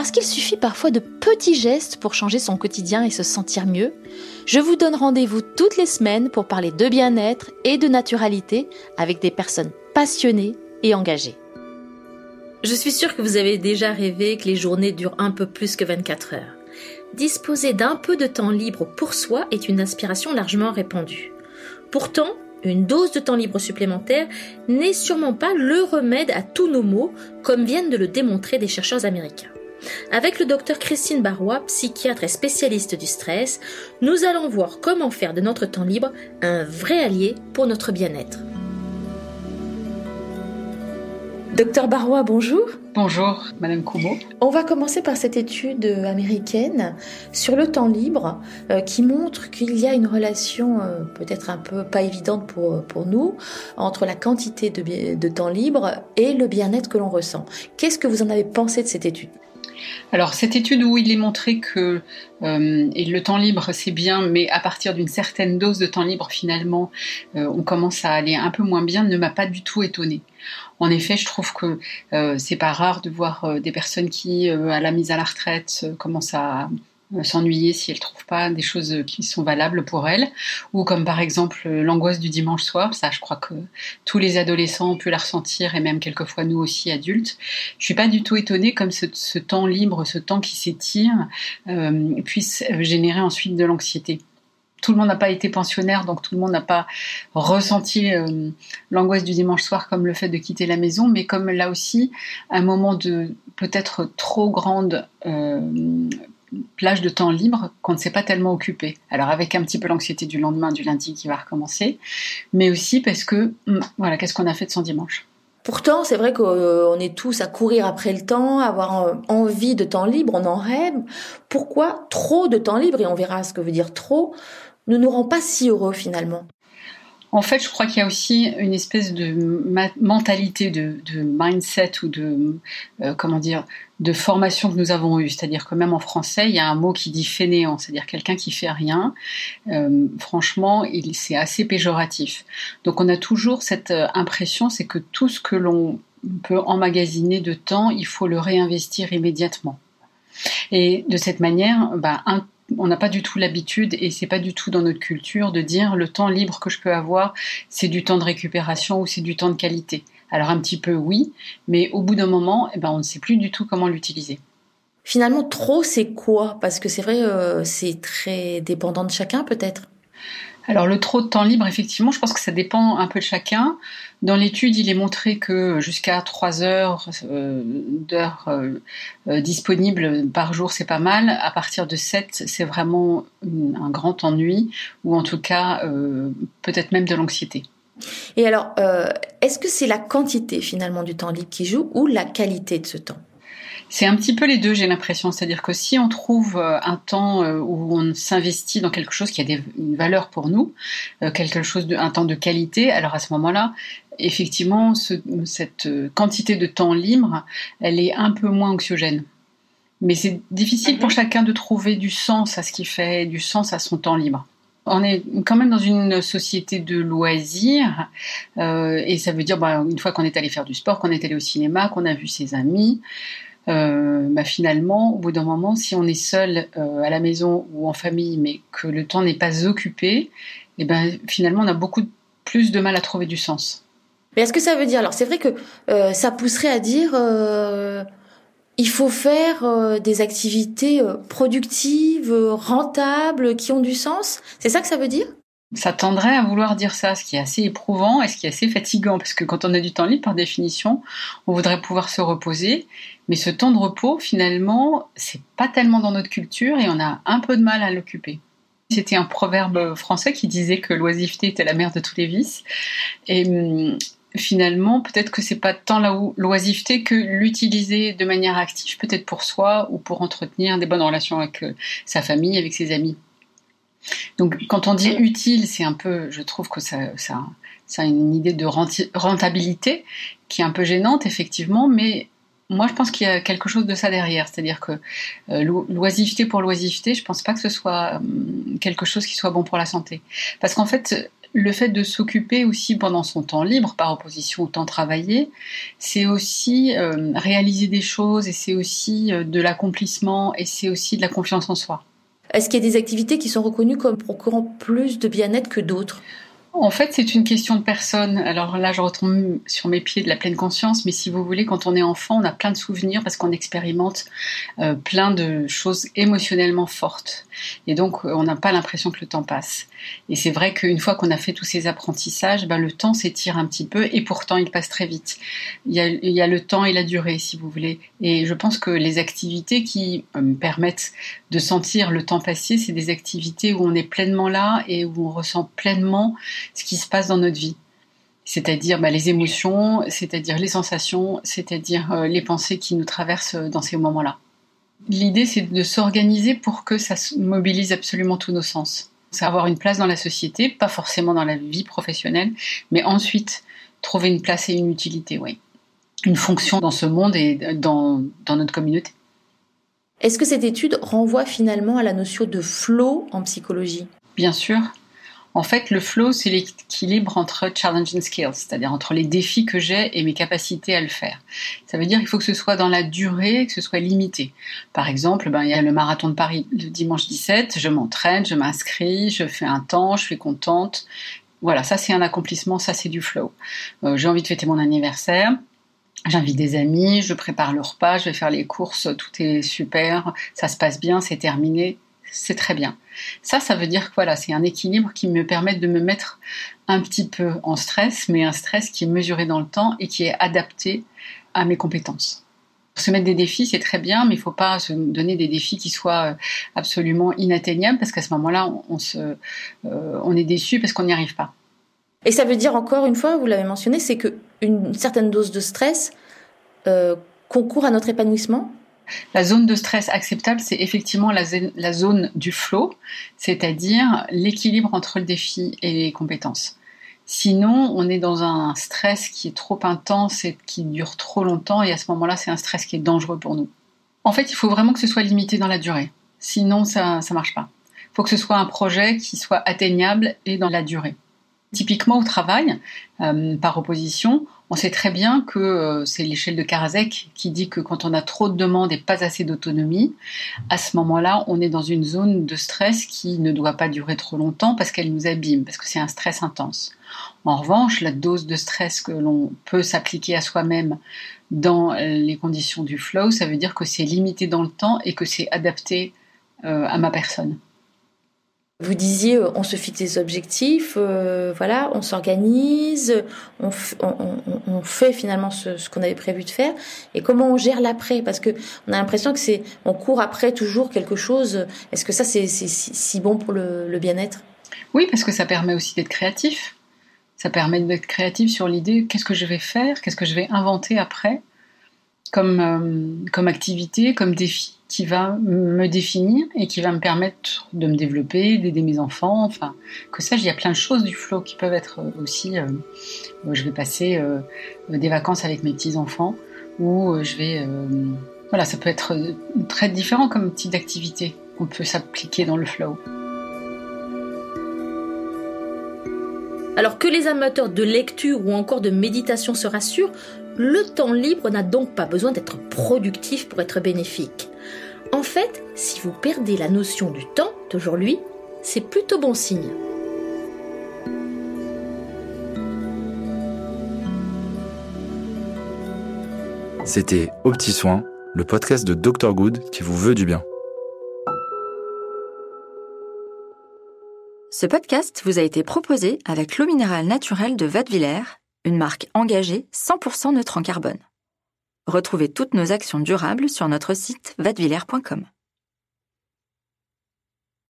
Parce qu'il suffit parfois de petits gestes pour changer son quotidien et se sentir mieux, je vous donne rendez-vous toutes les semaines pour parler de bien-être et de naturalité avec des personnes passionnées et engagées. Je suis sûre que vous avez déjà rêvé que les journées durent un peu plus que 24 heures. Disposer d'un peu de temps libre pour soi est une aspiration largement répandue. Pourtant, une dose de temps libre supplémentaire n'est sûrement pas le remède à tous nos maux, comme viennent de le démontrer des chercheurs américains. Avec le docteur Christine Barrois, psychiatre et spécialiste du stress, nous allons voir comment faire de notre temps libre un vrai allié pour notre bien-être. Docteur Barrois, bonjour. Bonjour, Madame Kubo. On va commencer par cette étude américaine sur le temps libre euh, qui montre qu'il y a une relation euh, peut-être un peu pas évidente pour, pour nous entre la quantité de, de temps libre et le bien-être que l'on ressent. Qu'est-ce que vous en avez pensé de cette étude? Alors cette étude où il est montré que euh, le temps libre c'est bien, mais à partir d'une certaine dose de temps libre finalement euh, on commence à aller un peu moins bien, ne m'a pas du tout étonnée. En effet, je trouve que euh, c'est pas rare de voir des personnes qui, à la mise à la retraite, commencent à s'ennuyer si elle trouve pas des choses qui sont valables pour elle, ou comme par exemple euh, l'angoisse du dimanche soir, ça je crois que tous les adolescents ont pu la ressentir et même quelquefois nous aussi adultes. Je suis pas du tout étonnée comme ce, temps libre, ce temps qui s'étire, euh, puisse générer ensuite de l'anxiété. Tout le monde n'a pas été pensionnaire, donc tout le monde n'a pas ressenti l'angoisse du dimanche soir comme le fait de quitter la maison, mais comme là aussi un moment de peut-être trop grande plage de temps libre qu'on ne s'est pas tellement occupé. Alors avec un petit peu l'anxiété du lendemain, du lundi qui va recommencer, mais aussi parce que, hum, voilà, qu'est-ce qu'on a fait de son dimanche? Pourtant, c'est vrai qu'on est tous à courir après le temps, avoir euh, envie de temps libre, on en rêve. Pourquoi trop de temps libre, et on verra ce que veut dire trop, ne nous rend pas si heureux finalement en fait, je crois qu'il y a aussi une espèce de mentalité, de, mindset ou de euh, comment dire, de formation que nous avons eue. C'est-à-dire que même en français, il y a un mot qui dit fainéant, c'est-à-dire quelqu'un qui fait rien. Euh, franchement, c'est assez péjoratif. Donc, on a toujours cette euh, impression, c'est que tout ce que l'on peut emmagasiner de temps, il faut le réinvestir immédiatement. Et de cette manière, bah, un on n'a pas du tout l'habitude et c'est pas du tout dans notre culture de dire le temps libre que je peux avoir, c'est du temps de récupération ou c'est du temps de qualité. Alors un petit peu oui, mais au bout d'un moment, eh ben, on ne sait plus du tout comment l'utiliser. Finalement, trop, c'est quoi? Parce que c'est vrai, euh, c'est très dépendant de chacun peut-être? Alors le trop de temps libre, effectivement, je pense que ça dépend un peu de chacun. Dans l'étude, il est montré que jusqu'à 3 heures euh, d'heures euh, euh, disponibles par jour, c'est pas mal. À partir de 7, c'est vraiment un grand ennui, ou en tout cas peut-être même de l'anxiété. Et alors, est-ce que c'est la quantité finalement du temps libre qui joue ou la qualité de ce temps? C'est un petit peu les deux, j'ai l'impression. C'est-à-dire que si on trouve euh, un temps euh, où on s'investit dans quelque chose qui a des, une valeur pour nous, euh, quelque chose de, un temps de qualité, alors à ce moment-là, effectivement, cette quantité de temps libre, elle est un peu moins anxiogène. Mais c'est difficile pour mhm. chacun de trouver du sens à ce qu'il fait, du sens à son temps libre. On est quand même dans une société de loisirs, et ça veut dire, bah, une fois qu'on est allé faire du sport, qu'on est allé au cinéma, qu'on a vu ses amis, euh, bah finalement, au bout d'un moment, si on est seul euh, à la maison ou en famille, mais que le temps n'est pas occupé, et eh ben finalement, on a beaucoup plus de mal à trouver du sens. Mais est-ce que ça veut dire alors c'est vrai que euh, ça pousserait à dire il faut faire des activités productives, rentables, qui ont du sens. C'est ça que ça veut dire? Ça tendrait à vouloir dire ça, ce qui est assez éprouvant et ce qui est assez fatigant, parce que quand on a du temps libre, par définition, on voudrait pouvoir se reposer, mais ce temps de repos, finalement, c'est pas tellement dans notre culture et on a un peu de mal à l'occuper. C'était un proverbe français qui disait que l'oisiveté était la mère de tous les vices, hum, finalement, peut-être que c'est pas tant la l'oisiveté que l'utiliser de manière active, peut-être pour soi ou pour entretenir des bonnes relations avec euh, sa famille, avec ses amis. Donc, quand on dit utile, c'est un peu, je trouve que ça, ça, ça a une idée de rentabilité qui est un peu gênante, effectivement, mais moi, je pense qu'il y a quelque chose de ça derrière. C'est-à-dire que euh, l'oisiveté pour l'oisiveté, je pense pas que ce soit euh, quelque chose qui soit bon pour la santé. Parce qu'en fait, le fait de s'occuper aussi pendant son temps libre, par opposition au temps travaillé, c'est aussi euh, réaliser des choses et c'est aussi de l'accomplissement et c'est aussi de la confiance en soi. Est-ce qu'il y a des activités qui sont reconnues comme procurant plus de bien-être que d'autres? En fait, c'est une question de personne. Alors là, je retombe sur mes pieds de la pleine conscience, mais si vous voulez, quand on est enfant, on a plein de souvenirs parce qu'on expérimente euh, plein de choses émotionnellement fortes. Et donc, on n'a pas l'impression que le temps passe. Et c'est vrai qu'une fois qu'on a fait tous ces apprentissages, ben, le temps s'étire un petit peu et pourtant il passe très vite. Il y, a, le temps et la durée, si vous voulez. Et je pense que les activités qui euh, me permettent de sentir le temps passer, c'est des activités où on est pleinement là et où on ressent pleinement ce qui se passe dans notre vie. C'est-à-dire bah, les émotions, c'est-à-dire les sensations, c'est-à-dire euh, les pensées qui nous traversent euh, dans ces moments-là. L'idée, c'est de s'organiser pour que ça mobilise absolument tous nos sens. C'est avoir une place dans la société, pas forcément dans la vie professionnelle, mais ensuite trouver une place et une utilité, oui. Une fonction dans ce monde et dans, dans notre communauté. Est-ce que cette étude renvoie finalement à la notion de flow en psychologie? Bien sûr. En fait, le flow, c'est l'équilibre entre challenge and skills, c'est-à-dire entre les défis que j'ai et mes capacités à le faire. Ça veut dire qu'il faut que ce soit dans la durée, que ce soit limité. Par exemple, ben, il y a le marathon de Paris le dimanche 17, je m'entraîne, je m'inscris, je fais un temps, je suis contente. Voilà, ça c'est un accomplissement, ça c'est du flow. Euh, j'ai envie de fêter mon anniversaire, J'invite des amis, je prépare le repas, je vais faire les courses, tout est super, ça se passe bien, c'est terminé, c'est très bien. Ça, ça veut dire que voilà, c'est un équilibre qui me permet de me mettre un petit peu en stress, mais un stress qui est mesuré dans le temps et qui est adapté à mes compétences. Se mettre des défis, c'est très bien, mais il ne faut pas se donner des défis qui soient euh, absolument inatteignables, parce qu'à ce moment-là, on, se, euh, on est déçu parce qu'on n'y arrive pas. Et ça veut dire encore une fois, vous l'avez mentionné, c'est qu'une certaine dose de stress euh, concourt à notre épanouissement? La zone de stress acceptable, c'est effectivement la, zone du flow, c'est-à-dire l'équilibre entre le défi et les compétences. Sinon, on est dans un stress qui est trop intense et qui dure trop longtemps, et à ce moment-là, c'est un stress qui est dangereux pour nous. En fait, il faut vraiment que ce soit limité dans la durée. Sinon, ça ne marche pas. Il faut que ce soit un projet qui soit atteignable et dans la durée. Typiquement au travail, euh, par opposition, on sait très bien que euh, c'est l'échelle de Karasek qui dit que quand on a trop de demandes et pas assez d'autonomie, à ce moment-là, on est dans une zone de stress qui ne doit pas durer trop longtemps parce qu'elle nous abîme, parce que c'est un stress intense. En revanche, la dose de stress que l'on peut s'appliquer à soi-même dans les conditions du flow, ça veut dire que c'est limité dans le temps et que c'est adapté euh, à ma personne. Vous disiez, euh, on se fixe des objectifs, euh, voilà, on s'organise, on, fait finalement ce, qu'on avait prévu de faire. Et comment on gère l'après? Parce que on a l'impression que c'est, on court après toujours quelque chose. Est-ce que ça, c'est si bon pour le, bien-être? Oui, parce que ça permet aussi d'être créatif. Ça permet d'être créatif sur l'idée qu'est-ce que je vais faire, qu'est-ce que je vais inventer après, comme euh, comme activité, comme défi qui va me définir et qui va me permettre de me développer, d'aider mes enfants, enfin, que ça, il y a plein de choses du flow qui peuvent être aussi, euh, je vais passer euh, des vacances avec mes petits-enfants, ou euh, je vais, voilà, ça peut être très différent comme type d'activité qu'on peut s'appliquer dans le flow. Alors que les amateurs de lecture ou encore de méditation se rassurent, le temps libre n'a donc pas besoin d'être productif pour être bénéfique. En fait, si vous perdez la notion du temps d'aujourd'hui, c'est plutôt bon signe. C'était Au Petit Soin, le podcast de Dr Good qui vous veut du bien. Ce podcast vous a été proposé avec l'eau minérale naturelle de Vadevillers, une marque engagée 100% neutre en carbone. Retrouvez toutes nos actions durables sur notre site vadevillers.com.